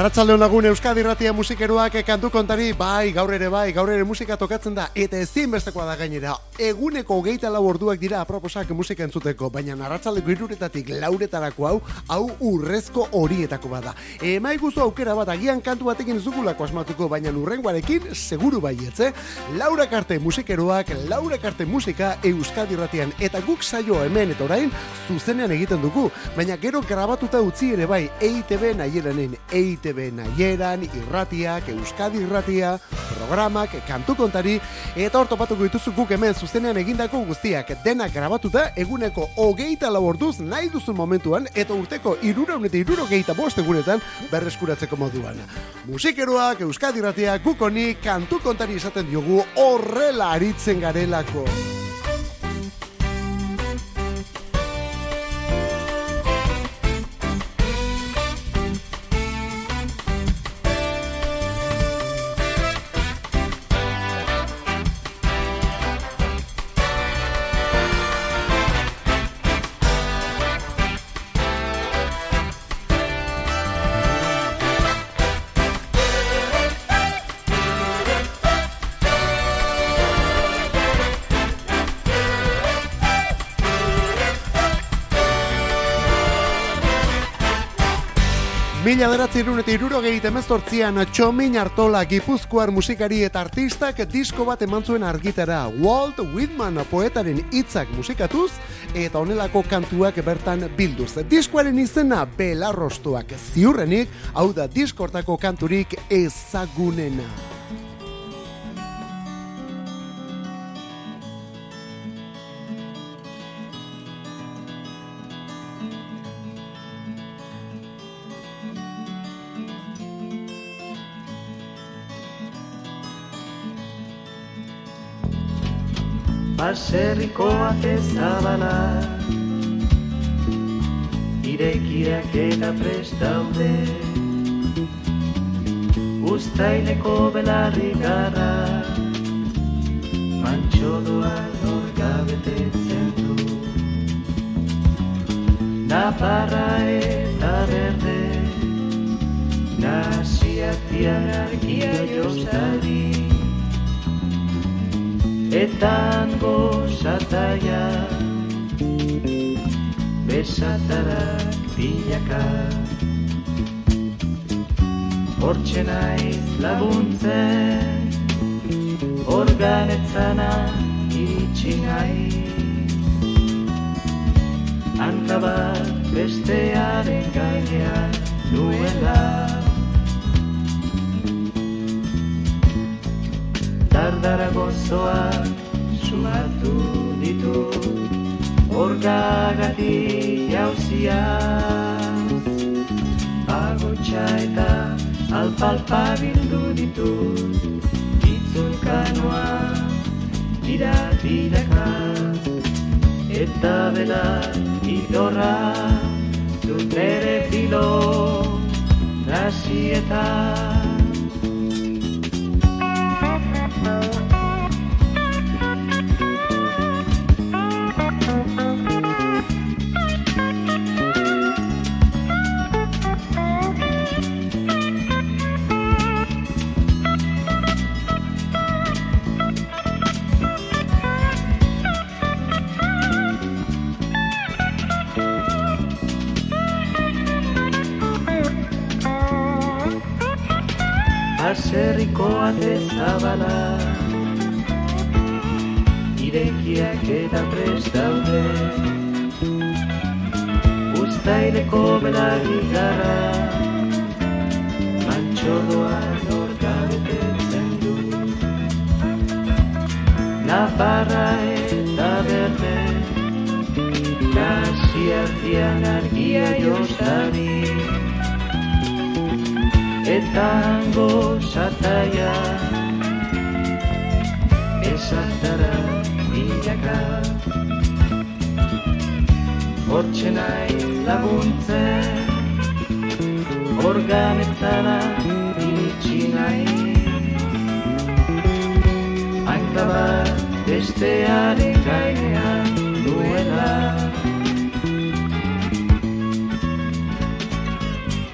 Arratsalde lagun Euskadi Ratia musikeroak kantu kontari, bai, gaur ere bai, gaur ere musika tokatzen da eta ezinbestekoa da gainera. Eguneko 24 orduak dira aproposak musika entzuteko, baina arratsaldeko 3etatik lauretarako hau, hau urrezko horietako bada. Emai guzu aukera bat agian kantu batekin zugulako asmatuko, baina urrengoarekin seguru baietze. Laura Karte musikeroak, Laura Karte musika Euskadi Ratian eta guk saio hemen eta orain zuzenean egiten dugu, baina gero grabatuta utzi ere bai EITB nahieran EITB nahieran, irratiak, Euskadi irratia, programak, kantu kontari, eta hor topatuko dituzu guk hemen zuzenean egindako guztiak denak grabatuta eguneko hogeita laborduz nahi duzun momentuan, eta urteko irura eta iruro geita boste guretan berreskuratzeko moduan. Musikeroak, Euskadi irratia, gukoni, kantu kontari izaten diogu horrela aritzen garelako. Mila beratzi irun eta iruro emezortzian Txomin Artola Gipuzkoar musikari eta artistak disko bat eman zuen argitara Walt Whitman poetaren hitzak musikatuz eta honelako kantuak bertan bilduz. Diskoaren izena belarrostuak ziurrenik, hau da diskortako kanturik ezagunena. Baserriko ate zabala. Irekiak eta prestaude Uztaileko belarri gara Mantxo doan orgabetetzen du. Naparra eta berde. Nasiak dian argia jostari etan gozataia besatarak bilaka hortxe naiz laguntzen organetzana iritsi nahi hankabat bestearen gainean nuela dardara gozoak sumatu ditu Orgagati jauzia Agotxa eta alpalpa bildu ditu. Itzul kanoa dira bidaka Eta bela idorra du nere filo. Baserriko artian argia jostari etango sataia esatara bilaka hortxe nahi laguntzen organetzara iritsi nahi. Hanka bat bestearen gainean duela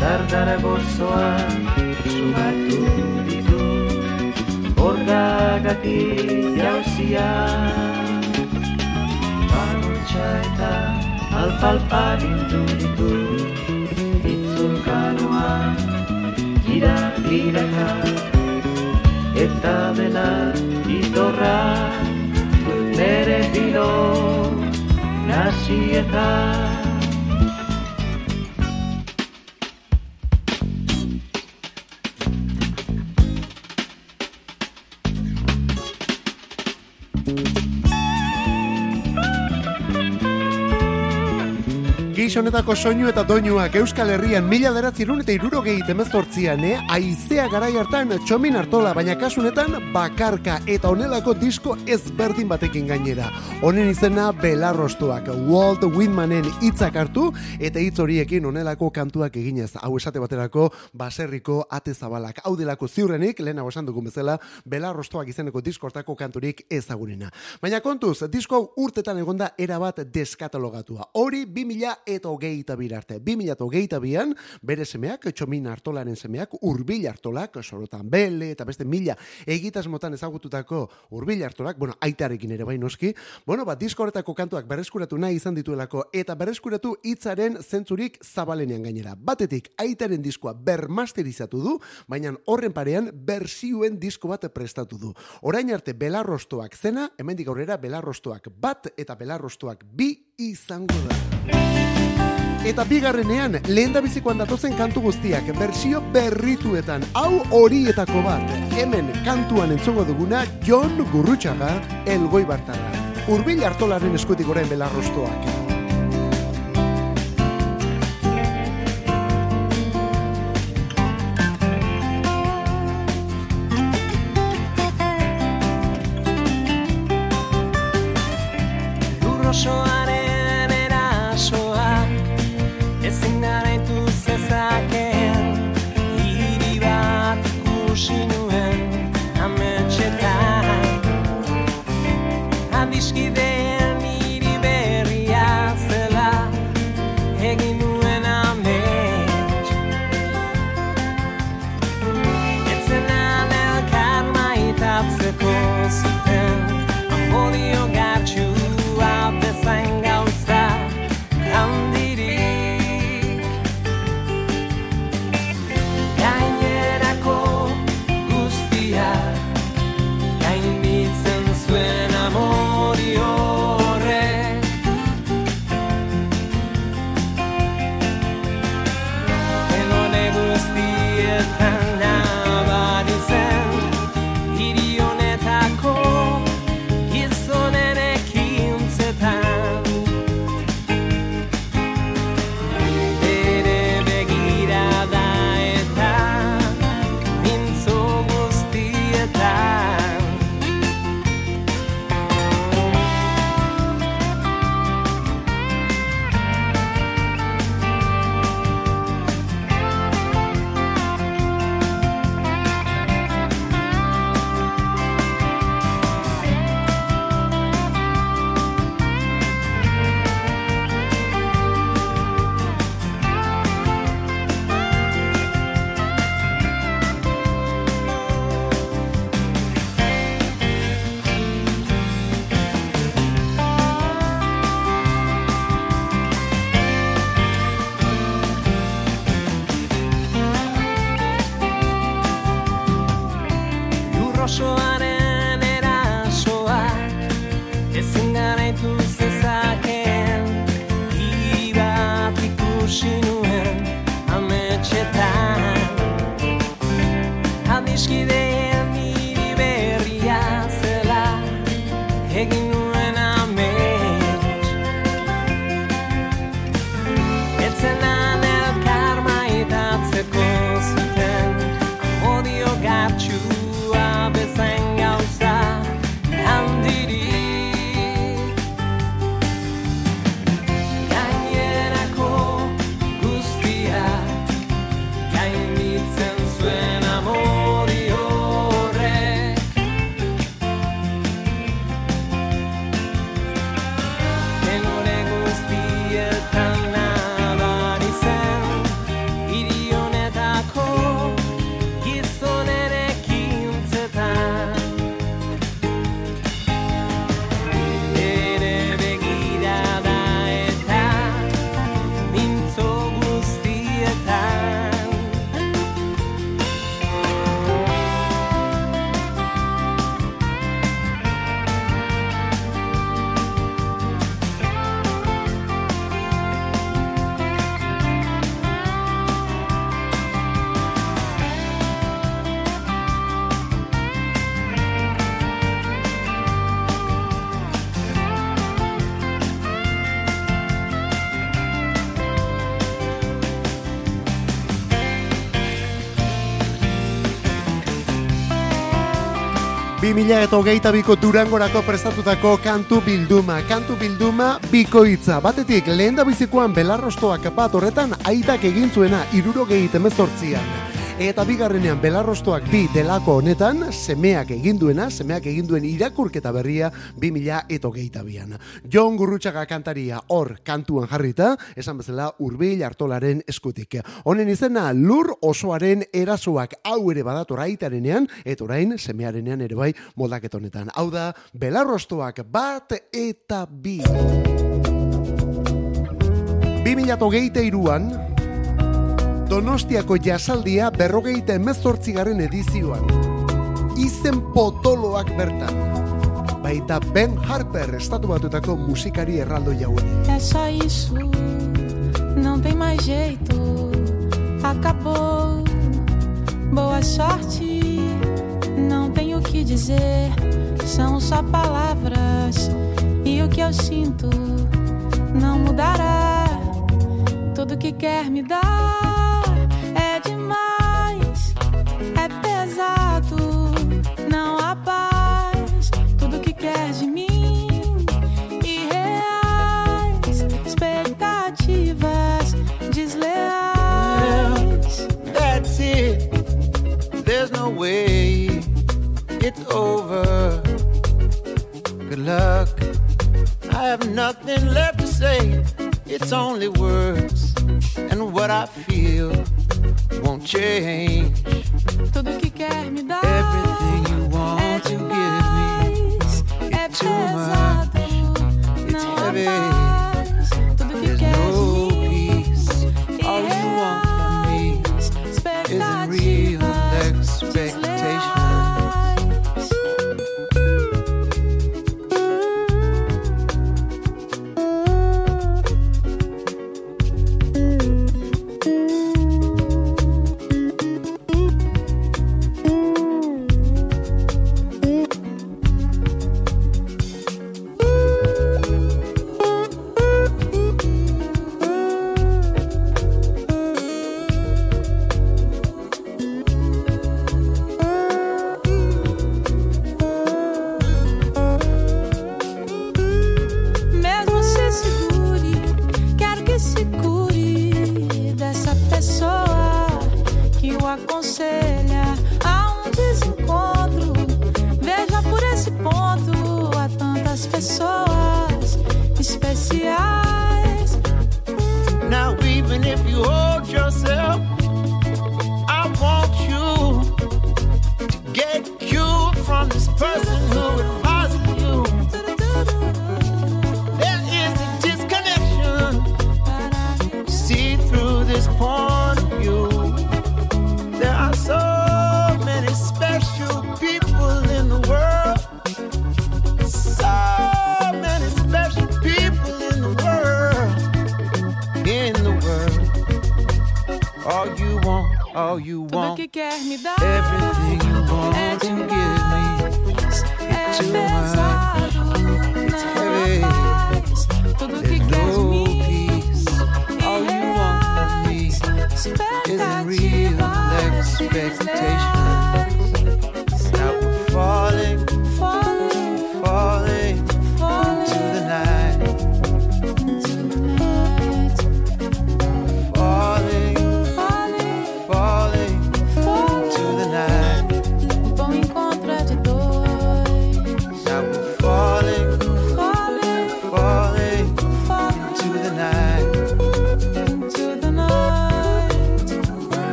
Adara gozoa sumatu ditu Borgagatik jauzia Barotxa eta alfalfa dintu ditu Itzulkanoa gira giraka Eta bela itorra Nere bilo nasietan honetako soinu eta doinuak Euskal Herrian mila deratzirun eta irurogei temezortzian, eh? Aizea garai hartan txomin hartola, baina kasunetan bakarka eta onelako disko ezberdin batekin gainera. Honen izena belarrostuak, Walt Whitmanen hitzak hartu eta hitz horiekin onelako kantuak eginez. Hau esate baterako baserriko ate zabalak. Hau delako ziurrenik, lehena esan dugun bezala, belarrostuak izeneko diskortako kanturik ezagunena. Baina kontuz, disko urtetan egonda erabat deskatalogatua. Hori 2000 eta hogeita mila hogeita bian, bere semeak, txomin hartolaren semeak, urbil hartolak, sorotan bele, eta beste mila egitas motan ezagututako urbil hartolak, bueno, aitarekin ere bai noski, bueno, bat diskoretako kantuak berreskuratu nahi izan dituelako, eta berreskuratu hitzaren zentzurik zabalenean gainera. Batetik, aitaren diskoa bermasterizatu du, baina horren parean berzioen disko bat prestatu du. Orain arte belarrostoak zena, hemendik aurrera belarrostoak bat eta belarrostoak bi izango da. Eta bigarrenean, lehen da bizikoan datozen kantu guztiak, bersio berrituetan, hau horietako bat, hemen kantuan entzongo duguna, John Gurrutxaga, elgoi bartara. Urbil hartolaren eskutik orain belarrostoak. 2000 eta hogeita biko durangorako prestatutako kantu bilduma. Kantu bilduma bikoitza. Batetik, lehen da bizikoan belarrostoak bat horretan aitak egin zuena irurogei temezortzian. Eta bigarrenean belarrostoak bi delako honetan, semeak eginduena, semeak eginduen irakurketa berria 2000 eta hogeita bian. Jon Gurrutxaga kantaria hor kantuan jarrita, esan bezala urbil hartolaren eskutik. Honen izena lur osoaren erasoak hau ere badator aitarenean, eta orain semearenean ere bai moldaketonetan. Hau da, belarrostoak bat eta bi. 2008 iruan, Donostiako jasaldia berrogeita emezortzigarren edizioan. Izen potoloak bertan. Baita Ben Harper estatu batutako musikari erraldo jauen. É só isso, não tem mais jeito, acabou. Boa sorte, não tenho o que dizer, são só palavras. E o que eu sinto não mudará. Tudo que quer me dar nothing left to say. It's only words and what I feel won't change.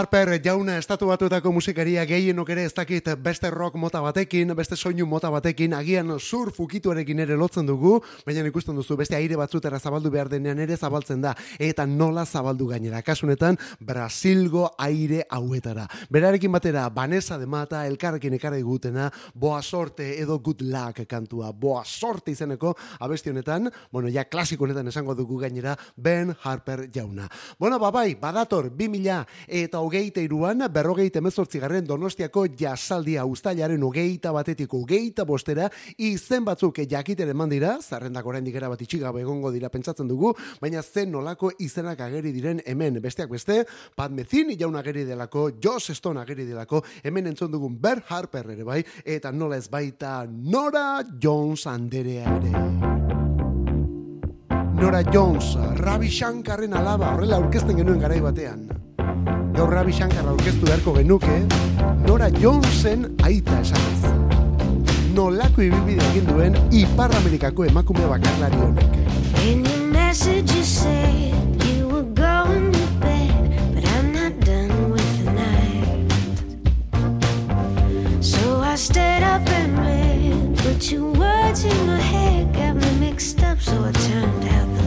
Night. Harper jauna estatu batuetako musikaria gehienok ere ez dakit beste rock mota batekin, beste soinu mota batekin, agian surf ukituarekin ere lotzen dugu, baina ikusten duzu beste aire batzutera zabaldu behar denean ere zabaltzen da, eta nola zabaldu gainera. Kasunetan, Brasilgo aire hauetara. Berarekin batera, Vanessa de Mata, elkarrekin ekarri gutena, boa sorte edo good luck kantua, boa sorte izeneko abesti honetan, bueno, ja klasiko honetan esango dugu gainera, Ben Harper jauna. Bueno, babai, badator, 2000 eta hogei hogeita iruan, berrogeita emezortzigarren donostiako jasaldia ustailaren hogeita batetik hogeita bostera, izen batzuk jakiten eman dira, zarrendak oraindik era bat itxigabe egongo dira pentsatzen dugu, baina zen nolako izenak ageri diren hemen, besteak beste, Pat Metheny jaun ageri delako, Joss Stone ageri delako, hemen entzun dugun Ber Harper ere bai, eta nola ez baita Nora Jones anderea ere. Nora Jones, Ravi Shankarren alaba, horrela aurkezten genuen garai batean. Gaur Ravi Shankar aurkeztu beharko genuke, Nora Jonesen aita esanez. Nolako ibibide egin duen Ipar Amerikako emakume bakarlari honek. In your message you said you were going to bed, but I'm not done with the night. So I stayed up and read, but your words in my head got me mixed up, so I turned out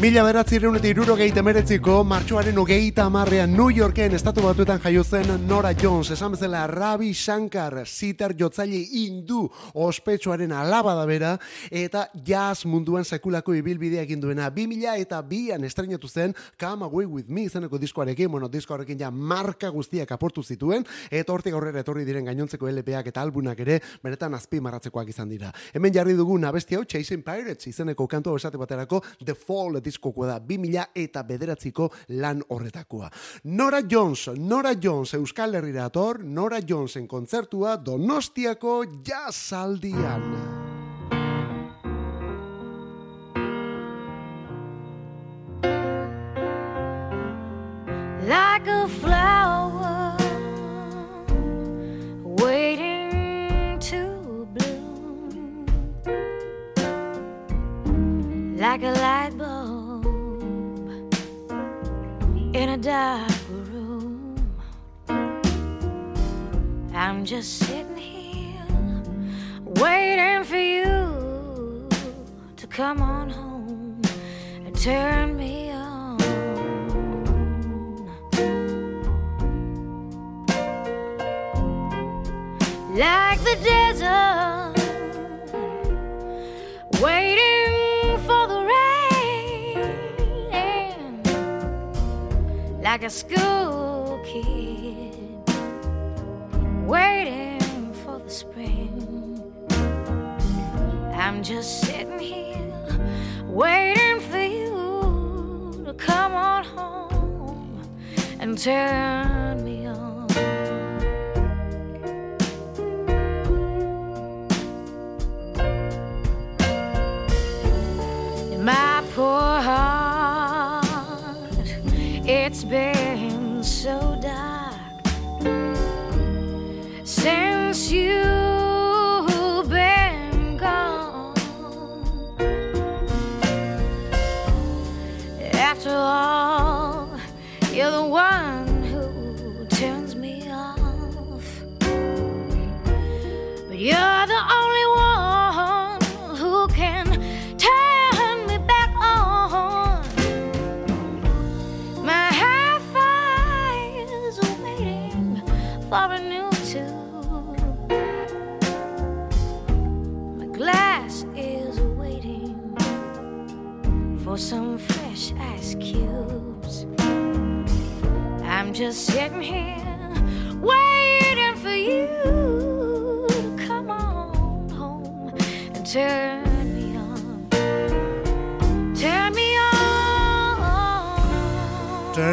Mila beratzireun eta irurogeita meretziko, martxoaren hogeita amarrean New Yorken estatu batuetan jaio Nora Jones, esan bezala Ravi Shankar, sitar jotzaile indu ospetsuaren alaba da bera, eta jazz munduan sekulako ibilbidea egin duena. 2000 eta bian estrenatu zen Come Away With Me izeneko diskoarekin, bueno, disko horrekin ja marka guztiak aportu zituen, eta hortik aurrera etorri diren gainontzeko LPak eta albunak ere, benetan azpi marratzekoak izan dira. Hemen jarri dugu abesti hau Chasing Pirates izeneko kantu hau esate baterako The Fall diskokoa da 2000 eta bederatziko lan horretakoa. Nora Jones, Nora Jones Euskal Herrira ator, Nora Jonesen kontzertua Donostiako jazzaldian. like a flower waiting to bloom, like a light in a dark room. I'm just sitting here waiting for you to come on home and turn me on. like the desert, waiting like a school kid, waiting for the spring. I'm just sitting here, waiting for you to come on home and turn just sitting here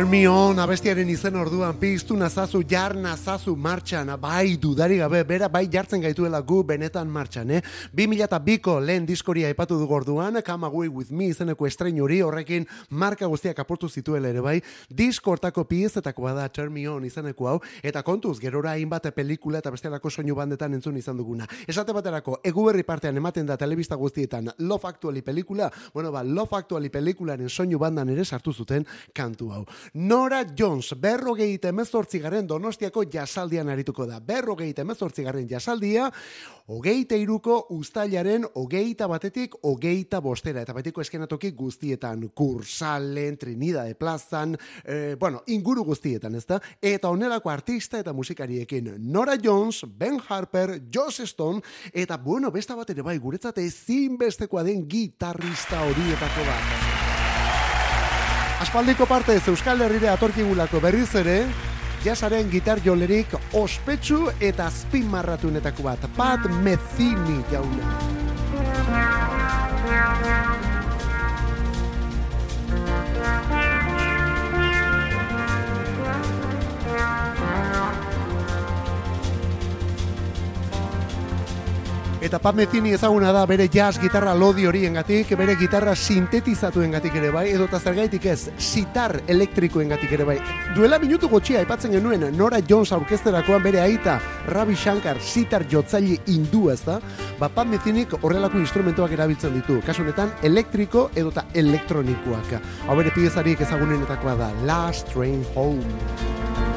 Me on, abestiaren izen orduan piztu nazazu, jar nazazu martxan, bai dudari gabe, bera bai jartzen gaituela gu benetan martxan, eh? 2002ko lehen diskoria epatu dugu orduan, Come Away With Me izeneko estrein hori horrekin marka guztiak aportu zituela ere bai, disko hortako piezetako bada Turn Me On izeneko hau, eta kontuz, gerora hainbat pelikula eta bestelako soinu bandetan entzun izan duguna. Esate baterako, eguberri partean ematen da telebista guztietan Love Actually pelikula, bueno ba, Love Actually pelikularen soinu bandan ere sartu zuten kantu hau. Nora Jones, berrogei emezortzi garen donostiako jasaldian arituko da. Berrogei emezortzi garen jasaldia, hogeita iruko ustailaren hogeita batetik hogeita bostera. Eta baitiko eskenatoki guztietan, kursalen, trinida de plazan, eh, bueno, inguru guztietan, ez da? Eta onelako artista eta musikariekin Nora Jones, Ben Harper, Joss Stone, eta bueno, besta bat ere bai, guretzat ezinbestekoa den gitarrista horietako bat. Aspaldiko partez Euskal Herrire atorkigulako berriz ere, jasaren gitar jolerik ospetsu eta azpimarratunetako bat, Pat Metheny jauna. Eta Pat Metheny ezaguna da bere jazz gitarra lodi horiengatik, bere gitarra sintetizatuengatik ere bai, edo eta zergaitik ez, sitar elektrikoengatik ere bai. Duela minutu gotxia aipatzen genuen Nora Jones aurkezterakoan bere aita Ravi Shankar sitar jotzaile hindu ez da, ba Pat Methenyk horrelako instrumentoak erabiltzen ditu, kasu honetan elektriko edo eta elektronikoak. Hau bere piezarik ezagunenetakoa da, Last Train Home.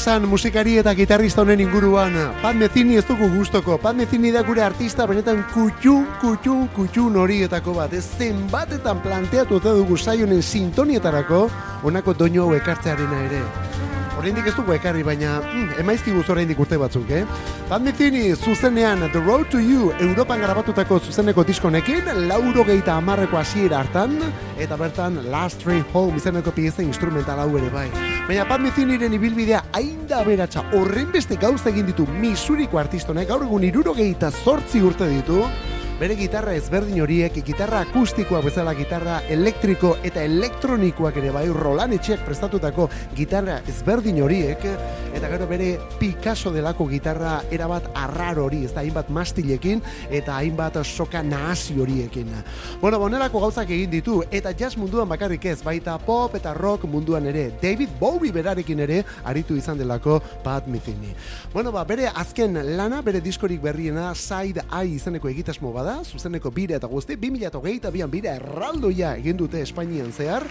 Esan musikari eta gitarrista honen inguruan Pat Metheny ez dugu gustoko Pat Metheny da gure artista benetan kutxun, kutxun, kutxun horietako bat Ez zenbatetan planteatu eta dugu saionen sintonietarako Honako doino hau ekartzearena ere Oraindik ez dugu ekarri, baina mm, emaizkiguz oraindik urte batzuk, eh? Pat Metheny zuzenean The Road to You Europan garabatutako zuzeneko diskonekin lauro geita amarreko hasiera hartan eta bertan Last Train Home izeneko pieza instrumental hau ere bai. Baina Pat Methenyren ibilbidea hain da beratxa horren beste gauza egin ditu misuriko artistonek gaur egun iruro geita zortzi urte ditu bere gitarra ezberdin horiek, gitarra akustikoa bezala gitarra elektriko eta elektronikoak ere bai Roland etxeak prestatutako gitarra ezberdin horiek, eta gero bere Picasso delako gitarra erabat arrar hori, ez da hainbat mastilekin eta hainbat soka nahasi horiekin. Bueno, bonelako gauzak egin ditu, eta jazz munduan bakarrik ez, baita pop eta rock munduan ere, David Bowie berarekin ere aritu izan delako Pat Metheny. Bueno, ba, bere azken lana, bere diskorik berriena, Side Eye izeneko egitasmo bada, zuzeneko bire eta guzti, 2008 bian bire erraldoia egin dute Espainian zehar,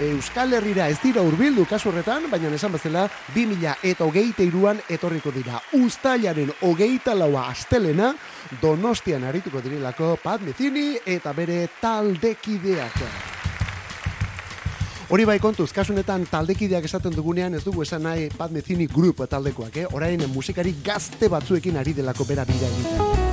Euskal Herrira ez dira urbildu kasu horretan, baina esan bezala 2000 eta hogeita iruan etorriko dira. Uztailaren hogeita laua astelena, donostian arituko dirilako Pat Metheny eta bere taldekideak. Hori bai kontuz, kasunetan taldekideak esaten dugunean ez dugu esan nahi Pat Metheny Group taldekoak, eh? orain musikari gazte batzuekin ari delako bera bira egiten.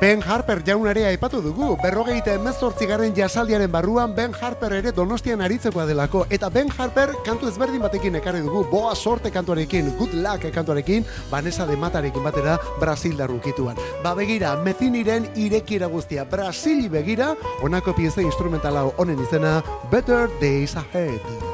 Ben Harper jaunare aipatu dugu, berrogeita emezortzi garen jasaldiaren barruan Ben Harper ere donostian aritzekoa delako, eta Ben Harper kantu ezberdin batekin ekarri dugu, boa sorte kantuarekin, good luck kantuarekin, Vanessa de Matarekin batera Brasil darrukituan. Ba begira, meziniren irekiera guztia, Brasili begira, onako pieza instrumentala honen izena, Better Days Ahead.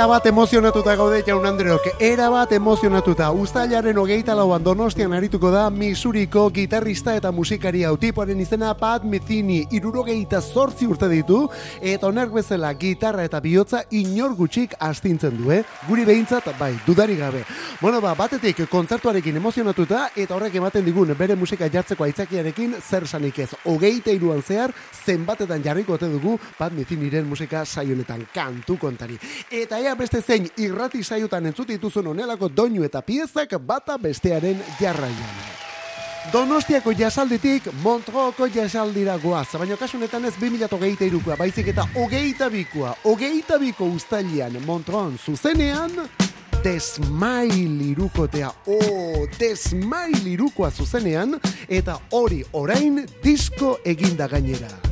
Era bat emozionatuta gaude jaun Andreok, era bat emozionatuta. Uztailaren hogeita lauan donostian arituko da Misuriko gitarrista eta musikari autipoaren izena Pat Methini irurogeita zortzi urte ditu, eta onerk bezala gitarra eta bihotza inor gutxik astintzen du, eh? Guri behintzat, bai, dudari gabe. Bueno, ba, batetik kontzertuarekin emozionatuta, eta horrek ematen digun bere musika jartzeko aitzakiarekin zer sanik ez. Hogeita iruan zehar, zenbatetan jarriko ote dugu Pat Methiniren musika saionetan kantu kontari. Eta ea beste zein irrati saiotan entzut dituzun onelako doinu eta piezak bata bestearen jarraian. Donostiako jasalditik Montroko jasaldira goaz, baina kasunetan ez 2008 irukoa, baizik eta hogeita bikoa, hogeita biko ustailian Montron zuzenean, Desmail irukotea, oh, Desmail irukoa zuzenean, eta hori orain disko eginda gainera.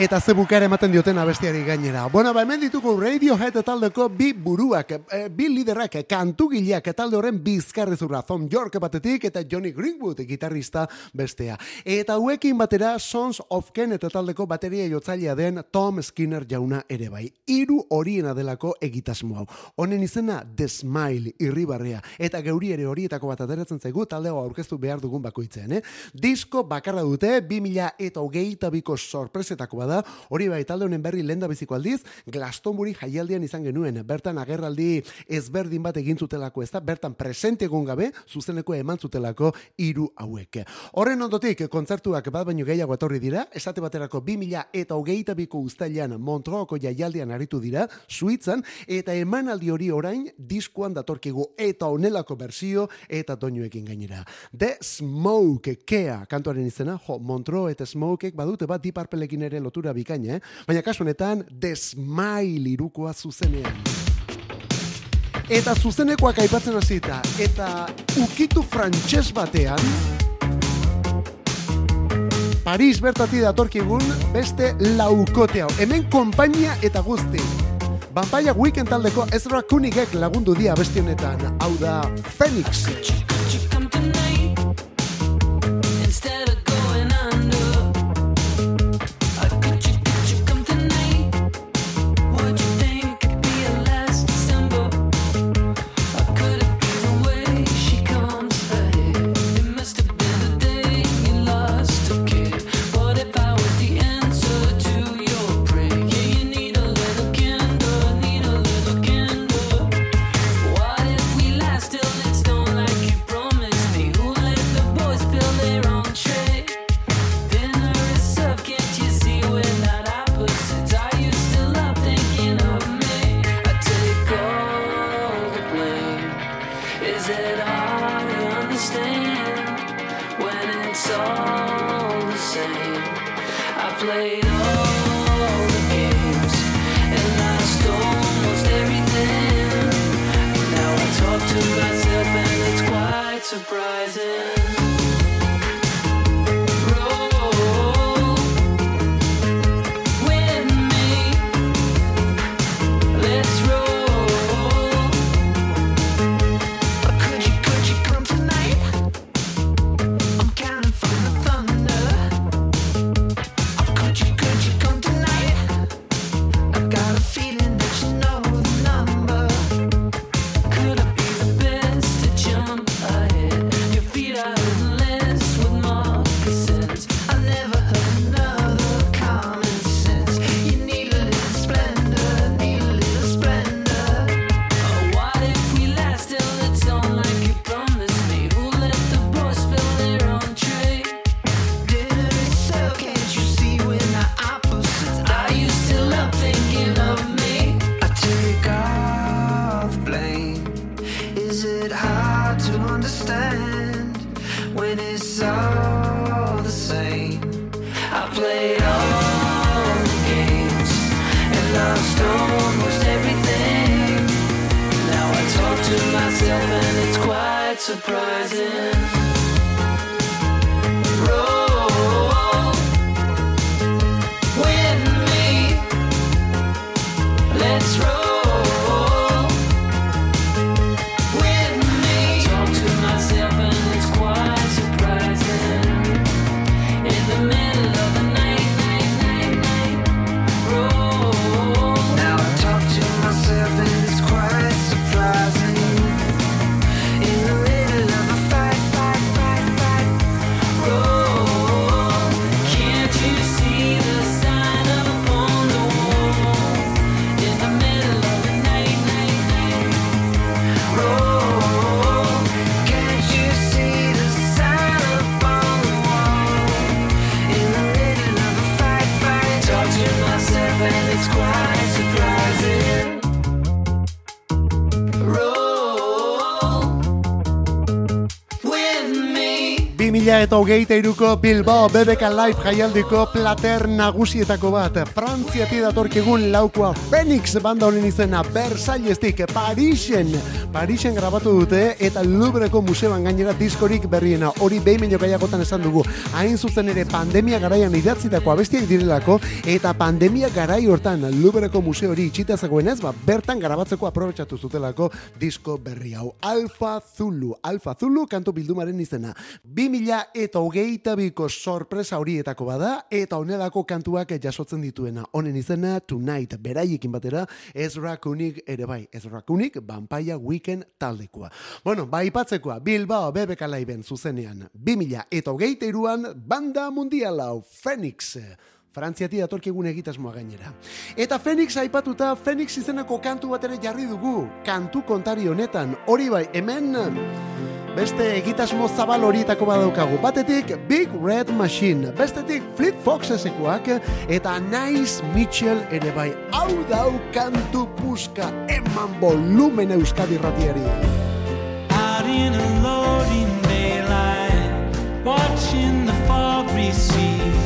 Eta ze bukara ematen dioten abestiari gainera. Bueno, ba, hemen ditugu Radiohead taldeko bi buruak, eh, bi liderak, kantugileak talde horren bizkarrezurra, Tom York batetik eta Johnny Greenwood gitarrista bestea. Eta hauekin batera Sons of Kenet taldeko bateria jotzailea den Tom Skinner jauna ere bai. Hiru horiena delako egitasmo hau. Honen izena The Smile irribarrea eta geuri ere horietako bat ateratzen zaigu talde hau aurkeztu behar dugun bakoitzean, eh? Disko bakarra dute 2000 eta hogeita bada, hori bai talde honen berri lenda biziko aldiz, Glastonbury jaialdian izan genuen, bertan agerraldi ezberdin bat egin zutelako, ez da, bertan presente egon gabe, zuzeneko eman zutelako hiru hauek. Horren ondotik, kontzertuak bat baino gehiago etorri dira, esate baterako 2000 eta hogeita biko ustailan Montrooko jaialdian aritu dira, Suitzan, eta emanaldi hori orain diskoan datorkigu eta onelako bersio eta doinuekin gainera. The Smoke, kea, kantuaren izena, jo, Montro eta Smokek badute bat diparpelekin ere lotura bikaina, eh? baina kasu honetan The Smile irukoa zuzenean. Eta zuzenekoak aipatzen hasita eta ukitu frantses batean, Paris bertati datorkigun beste laukote hau. Hemen konpainia eta guzti. Bampaia weekend taldeko Ezra Kunigek lagundu dia beste honetan. Hau da Phoenix. instead eta hogeita iruko Bilbao BBK Live jaialdiko plater nagusietako bat. Frantziati datorkigun laukoa Phoenix banda honen izena Versaillestik Parisen. Parisen grabatu dute eta Louvreko museoan gainera diskorik berriena. Hori behin gehiagotan esan dugu. Hain zuzen ere pandemia garaian idatzitako abestiak direlako eta pandemia garai hortan Louvreko museo hori itxita zegoenez, ba, bertan grabatzeko aprobetsatu zutelako disko berri hau. Alfa Zulu. Alfa Zulu kantu bildumaren izena. 2000 eta hogeita biko sorpresa horietako bada, eta honelako kantuak jasotzen dituena. Honen izena Tonight, beraiekin batera, Ezra Kunik ere bai. Ezra Kunik, Vampire Weekend taldekoa. Bueno, ba ipatzekoa, Bilbao BBK Liveen zuzenean. 2000 eta hogeita iruan, banda mundialau, Phoenix. Frantziati datorkigun egitasmoa gainera. Eta Fenix aipatuta, Fenix izeneko kantu bat ere jarri dugu, kantu kontari honetan, hori bai, hemen... Beste egitasmo zabal horietako badaukagu. Batetik Big Red Machine, bestetik Flip Foxesekoak eta Nice Mitchell ere bai. Hau dau kantu puska eman volumen euskadi ratiari. Out in a loading daylight, watching the fog recede.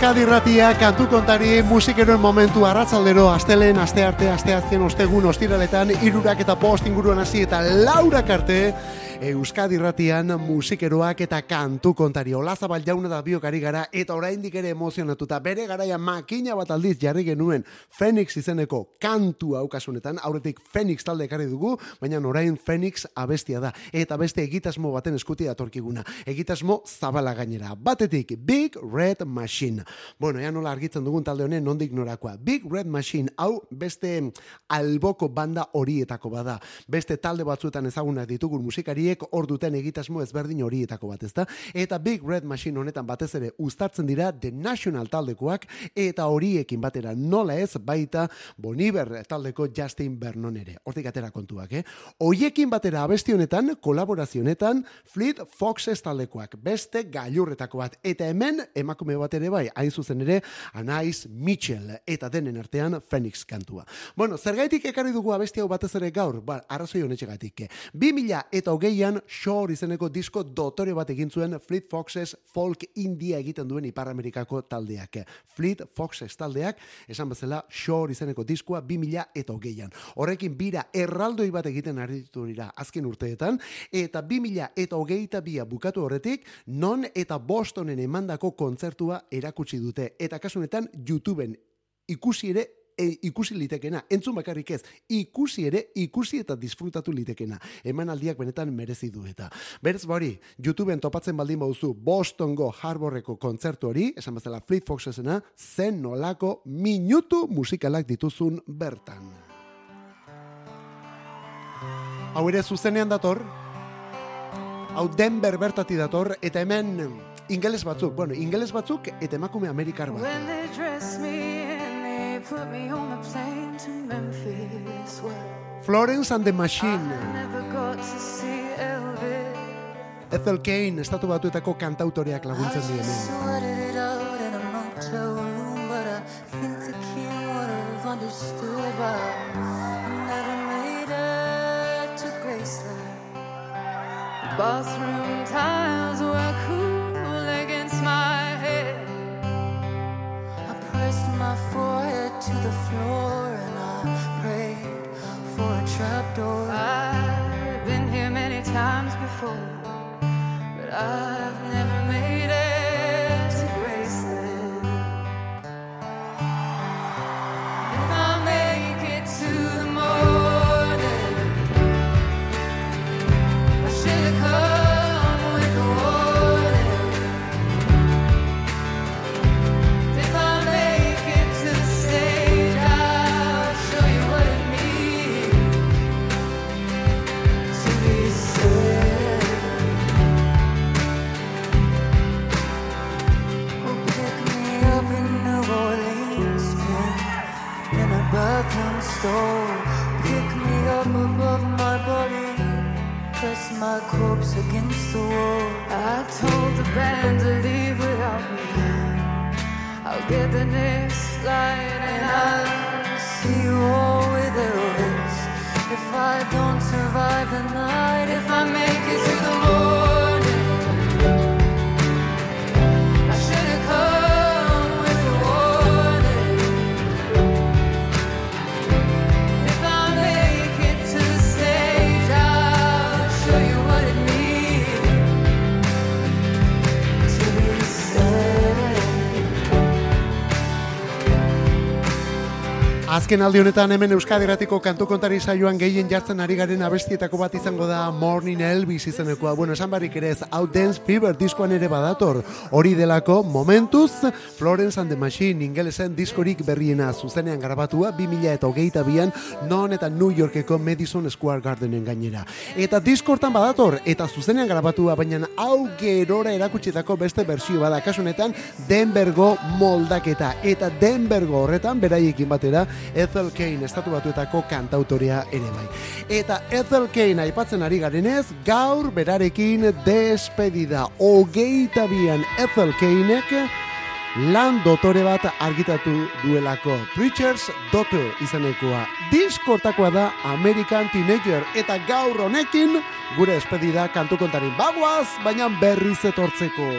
Euskadi Ratia kantu kontari musikeroen momentu arratzaldero astelen astearte asteazken ostegun ostiraletan irurak eta bost inguruan hasi eta laurak arte Euskadi Ratian musikeroak eta kantu kontari Olazabal jauna da biokari gara eta oraindik ere emozionatuta. Bere garaia makina bat aldiz jarri genuen Phoenix izeneko kantu haukasunetan. Aurretik Phoenix talde ekarri dugu baina orain Phoenix abestia da. Eta beste egitasmo baten eskuti datorkiguna. Egitasmo zabala gainera. Batetik Big Red Machine. Bueno, ea nola argitzen dugun talde honen nondik norakoa. Big Red Machine hau beste alboko banda horietako bada. Beste talde batzuetan ezagunak ditugun musikari horiek hor duten egitasmo ezberdin horietako bat, ezta? Eta Big Red Machine honetan batez ere uztartzen dira The National taldekoak eta horiekin batera nola ez baita Boniver taldeko Justin Vernon ere. Hortik atera kontuak, eh? Hoiekin batera abesti honetan, kolaborazio honetan, Fleet Foxes taldekoak, beste gailurretako bat. Eta hemen, emakume bat ere bai, hain zuzen ere, Anais Mitchell, eta denen artean Phoenix kantua. Bueno, zergaitik ekarri dugu abesti hau batez ere gaur, ba, arrazoi honetxegatik. 2000 eta hogeian Shore izeneko disko dotore bat egin zuen Fleet Foxes folk india egiten duen Ipar Amerikako taldeak. Fleet Foxes taldeak, esan bezala Shore izeneko diskoa 2000 eta hogeian. Horrekin bira erraldoi bat egiten aritu dira azken urteetan, eta 2000 eta hogeita bia bukatu horretik, non eta Bostonen emandako kontzertua erakutsi dute. Eta kasunetan YouTubeen ikusi ere e, ikusi litekena, entzun bakarrik ez, ikusi ere, ikusi eta disfrutatu litekena. Emanaldiak benetan merezi du eta. Berez bori, YouTubeen topatzen baldin bauzu Bostongo Harborreko kontzertu hori, esan bezala Fleet Foxesena, zen nolako minutu musikalak dituzun bertan. Hau ere zuzenean dator, hau Denver bertati dator, eta hemen ingeles batzuk, bueno, ingeles batzuk eta emakume amerikar bat. Florence and the I Machine, never got to see Elvis. Ethel Kane, estatu batuetako kantautoreak laguntzen di hemen. Sweated to the floor and I prayed for a trapdoor. I've been here many times before, but I've my corpse against the wall. I told the band to leave without me. I'll get the next flight and I'll See you all with Elvis. If I don't survive the night, if I make it to the morning. Azken aldi honetan hemen Euskadi Gratiko kantu kontari saioan gehien jartzen ari garen abestietako bat izango da Morning Elvis izenekoa. Bueno, esan barrik ere ez, hau Dance Fever diskoan ere badator. Hori delako, momentuz, Florence and the Machine ingelesen diskorik berriena zuzenean grabatua, 2000 eta hogeita bian, non eta New Yorkeko Madison Square Gardenen gainera. Eta diskortan badator, eta zuzenean grabatua, baina hau gerora erakutsitako beste bersio bada, kasu honetan Denbergo moldaketa. Eta Denbergo horretan, beraiekin batera, Ethel Kane estatu batuetako kantautorea ere bai. Eta Ethel Kane aipatzen ari garenez, gaur berarekin despedida. Hogeita bian Ethel Kanek lan dotore bat argitatu duelako. Preacher's Daughter izanekoa. Diskortakoa da American Teenager eta gaur honekin gure despedida kantu kontarin bagoaz, baina berriz etortzeko.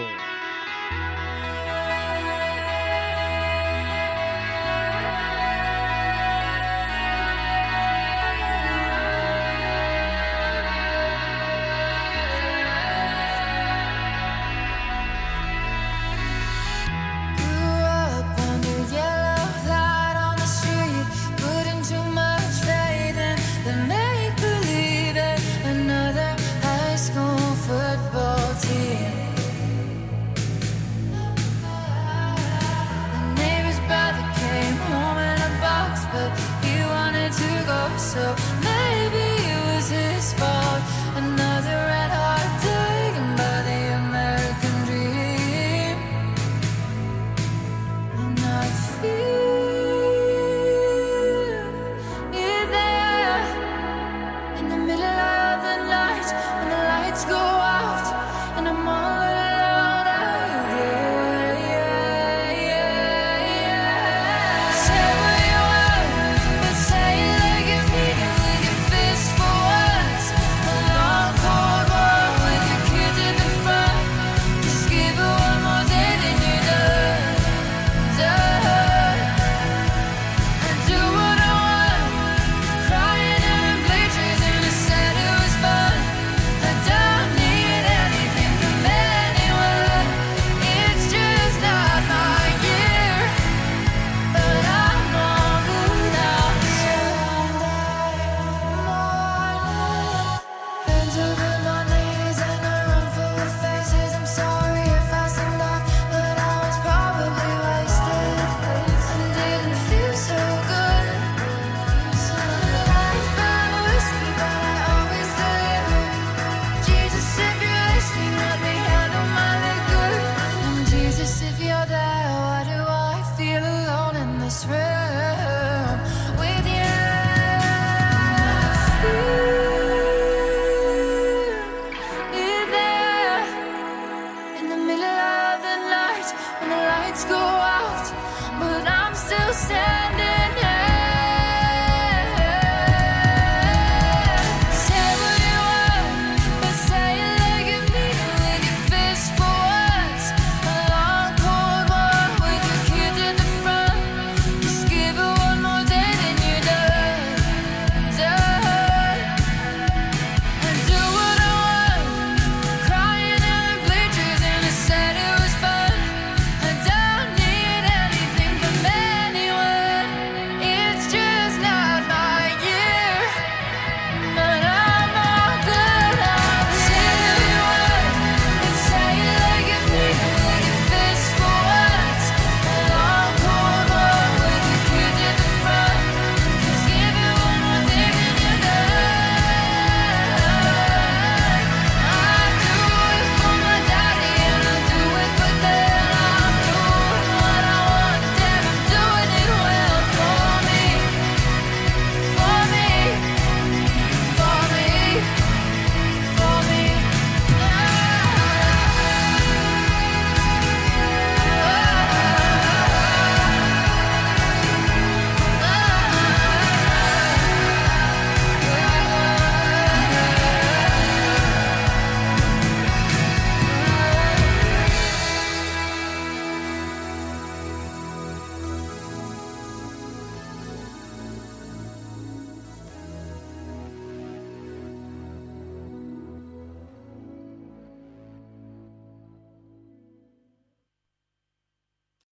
yourself.